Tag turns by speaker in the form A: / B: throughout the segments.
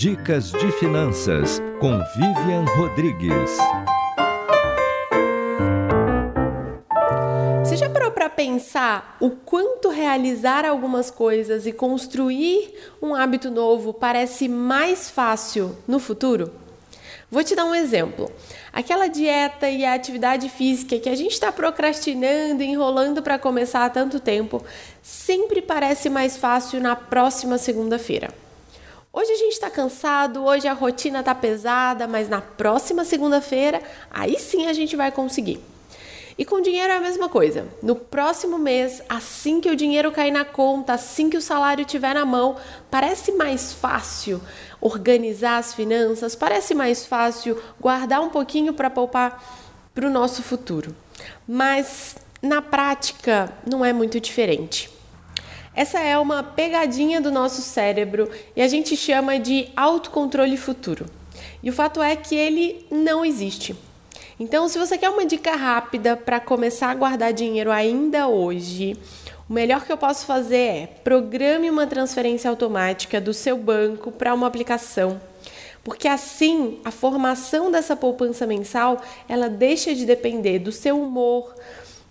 A: Dicas de Finanças com Vivian Rodrigues.
B: Você já parou para pensar o quanto realizar algumas coisas e construir um hábito novo parece mais fácil no futuro? Vou te dar um exemplo. Aquela dieta e a atividade física que a gente está procrastinando, enrolando para começar há tanto tempo, sempre parece mais fácil na próxima segunda-feira. Hoje a gente está cansado, hoje a rotina está pesada, mas na próxima segunda-feira, aí sim a gente vai conseguir. E com dinheiro é a mesma coisa. No próximo mês, assim que o dinheiro cair na conta, assim que o salário estiver na mão, parece mais fácil organizar as finanças, parece mais fácil guardar um pouquinho para poupar para o nosso futuro. Mas na prática não é muito diferente. Essa é uma pegadinha do nosso cérebro e a gente chama de autocontrole futuro. E o fato é que ele não existe. Então, se você quer uma dica rápida para começar a guardar dinheiro ainda hoje, o melhor que eu posso fazer é programe uma transferência automática do seu banco para uma aplicação. Porque assim, a formação dessa poupança mensal, ela deixa de depender do seu humor,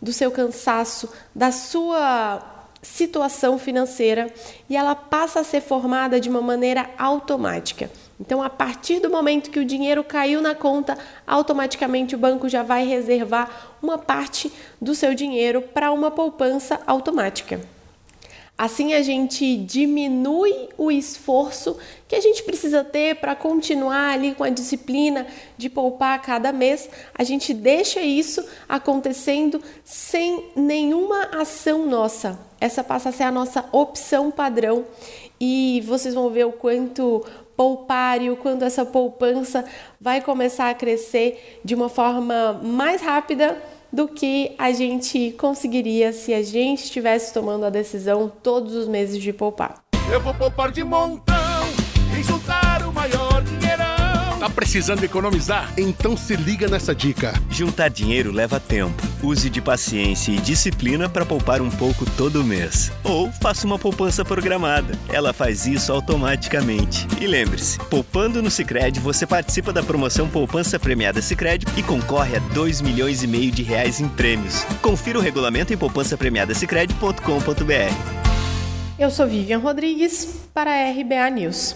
B: do seu cansaço, da sua situação financeira e ela passa a ser formada de uma maneira automática. Então, a partir do momento que o dinheiro caiu na conta, automaticamente o banco já vai reservar uma parte do seu dinheiro para uma poupança automática. Assim a gente diminui o esforço que a gente precisa ter para continuar ali com a disciplina de poupar cada mês. A gente deixa isso acontecendo sem nenhuma ação nossa. Essa passa a ser a nossa opção padrão e vocês vão ver o quanto poupar e o quanto essa poupança vai começar a crescer de uma forma mais rápida do que a gente conseguiria se a gente estivesse tomando a decisão todos os meses de poupar.
C: Eu vou poupar de montão e juntar o maior dinheirão.
D: Tá precisando economizar? Então se liga nessa dica.
E: Juntar dinheiro leva tempo. Use de paciência e disciplina para poupar um pouco todo mês. Ou faça uma poupança programada. Ela faz isso automaticamente. E lembre-se, poupando no Sicredi você participa da promoção Poupança Premiada Sicredi e concorre a 2 milhões e meio de reais em prêmios. Confira o regulamento em poupancapremiadasicredi.com.br.
B: Eu sou Vivian Rodrigues para a RBA News.